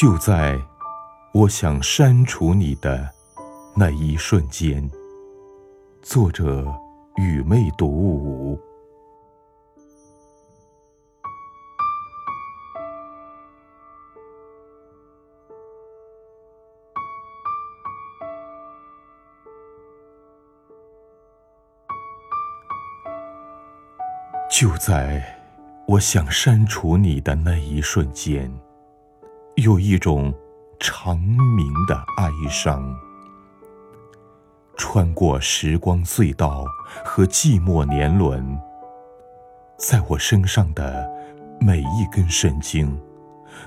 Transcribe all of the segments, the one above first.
就在我想删除你的那一瞬间。作者：雨妹读物。就在我想删除你的那一瞬间，有一种长鸣的哀伤，穿过时光隧道和寂寞年轮，在我身上的每一根神经、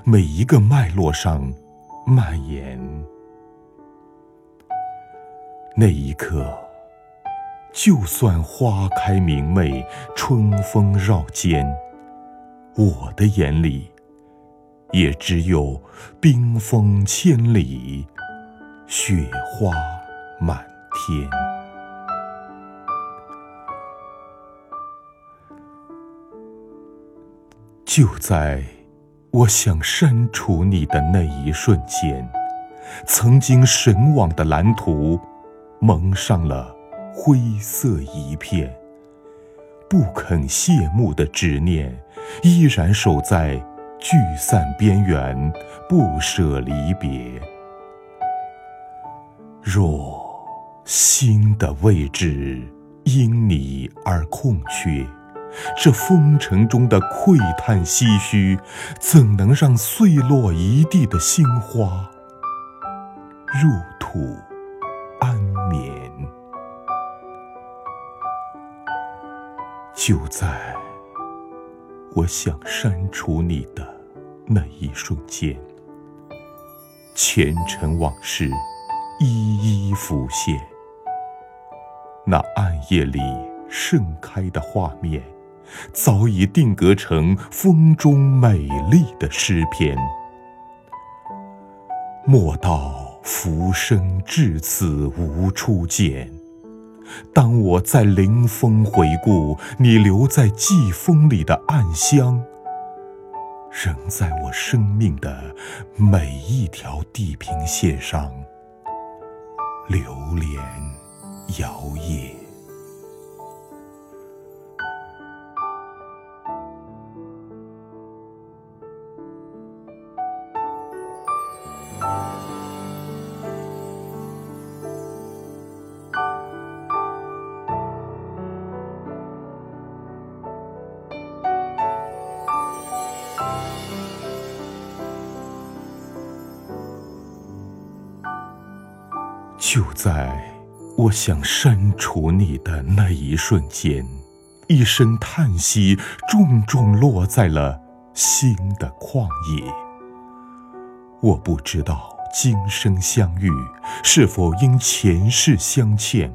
每一个脉络上蔓延。那一刻。就算花开明媚，春风绕肩，我的眼里也只有冰封千里，雪花满天。就在我想删除你的那一瞬间，曾经神往的蓝图蒙上了。灰色一片，不肯谢幕的执念，依然守在聚散边缘，不舍离别。若心的位置因你而空缺，这风尘中的喟叹唏嘘，怎能让碎落一地的星花入土安眠？就在我想删除你的那一瞬间，前尘往事一一浮现。那暗夜里盛开的画面，早已定格成风中美丽的诗篇。莫道浮生至此无初见。当我在临风回顾你留在季风里的暗香，仍在我生命的每一条地平线上流连摇曳。就在我想删除你的那一瞬间，一声叹息重重落在了心的旷野。我不知道今生相遇是否因前世相欠，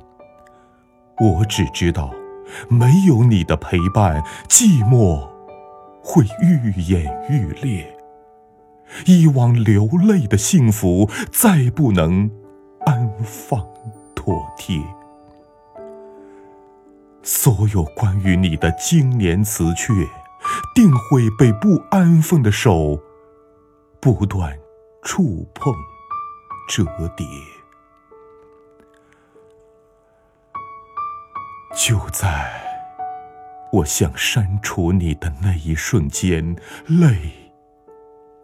我只知道，没有你的陪伴，寂寞会愈演愈烈。以往流泪的幸福，再不能。安放妥帖，所有关于你的经年词阙，定会被不安分的手不断触碰、折叠。就在我想删除你的那一瞬间，泪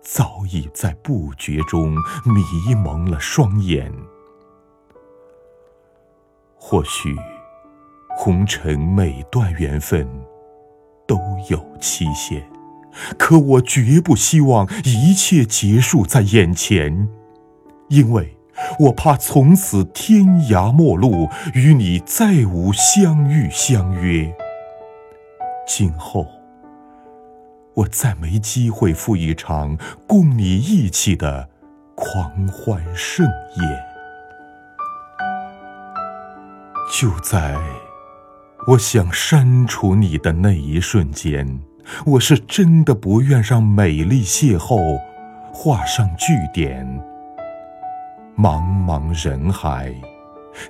早已在不觉中迷蒙了双眼。或许，红尘每段缘分都有期限，可我绝不希望一切结束在眼前，因为我怕从此天涯陌路，与你再无相遇相约。今后，我再没机会赴一场共你一起的狂欢盛宴。就在我想删除你的那一瞬间，我是真的不愿让美丽邂逅画上句点。茫茫人海，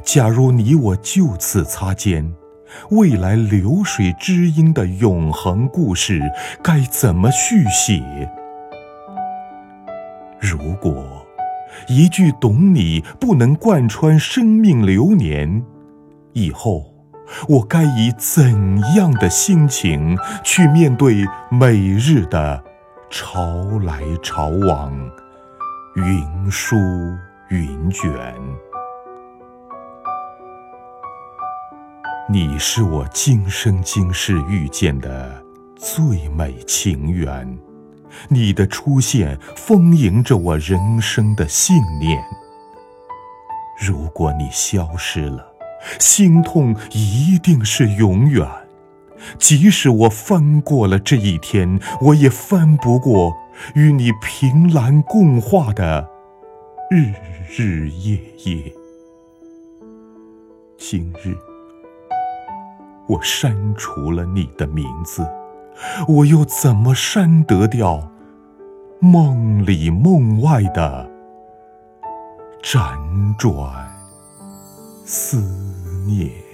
假如你我就此擦肩，未来流水知音的永恒故事该怎么续写？如果一句懂你不能贯穿生命流年，以后我该以怎样的心情去面对每日的潮来潮往、云舒云卷？你是我今生今世遇见的最美情缘。你的出现丰盈着我人生的信念。如果你消失了，心痛一定是永远。即使我翻过了这一天，我也翻不过与你凭栏共话的日日夜夜。今日，我删除了你的名字。我又怎么删得掉梦里梦外的辗转思孽？